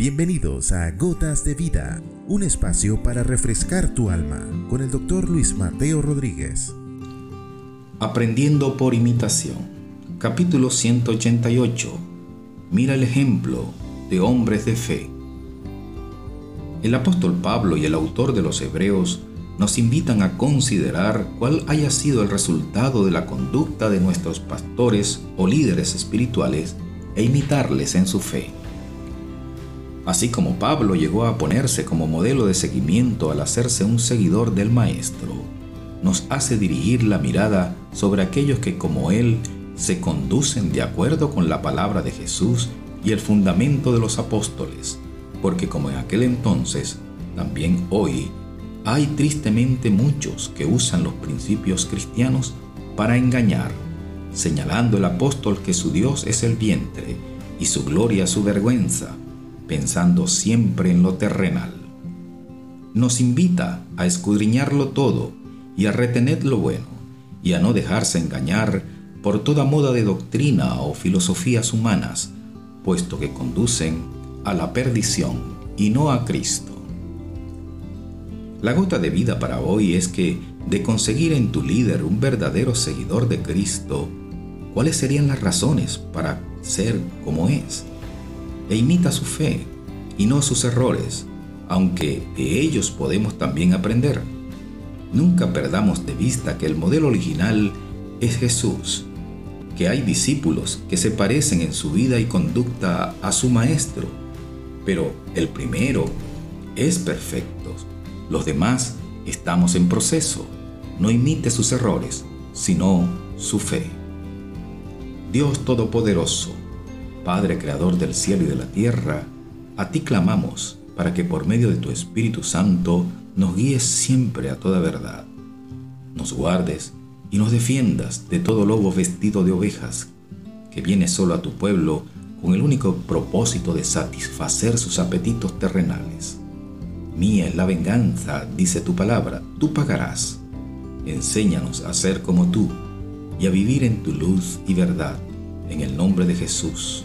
Bienvenidos a Gotas de Vida, un espacio para refrescar tu alma con el doctor Luis Mateo Rodríguez. Aprendiendo por imitación. Capítulo 188. Mira el ejemplo de hombres de fe. El apóstol Pablo y el autor de los Hebreos nos invitan a considerar cuál haya sido el resultado de la conducta de nuestros pastores o líderes espirituales e imitarles en su fe. Así como Pablo llegó a ponerse como modelo de seguimiento al hacerse un seguidor del Maestro, nos hace dirigir la mirada sobre aquellos que como Él se conducen de acuerdo con la palabra de Jesús y el fundamento de los apóstoles, porque como en aquel entonces, también hoy hay tristemente muchos que usan los principios cristianos para engañar, señalando el apóstol que su Dios es el vientre y su gloria su vergüenza, pensando siempre en lo terrenal. Nos invita a escudriñarlo todo y a retener lo bueno, y a no dejarse engañar por toda moda de doctrina o filosofías humanas, puesto que conducen a la perdición y no a Cristo. La gota de vida para hoy es que, de conseguir en tu líder un verdadero seguidor de Cristo, ¿cuáles serían las razones para ser como es? E imita su fe y no sus errores, aunque de ellos podemos también aprender. Nunca perdamos de vista que el modelo original es Jesús, que hay discípulos que se parecen en su vida y conducta a su Maestro, pero el primero es perfecto los demás estamos en proceso. No imite sus errores, sino su fe. Dios Todopoderoso, Padre Creador del cielo y de la tierra, a ti clamamos para que por medio de tu Espíritu Santo nos guíes siempre a toda verdad. Nos guardes y nos defiendas de todo lobo vestido de ovejas que viene solo a tu pueblo con el único propósito de satisfacer sus apetitos terrenales. Mía es la venganza, dice tu palabra, tú pagarás. Enséñanos a ser como tú y a vivir en tu luz y verdad, en el nombre de Jesús,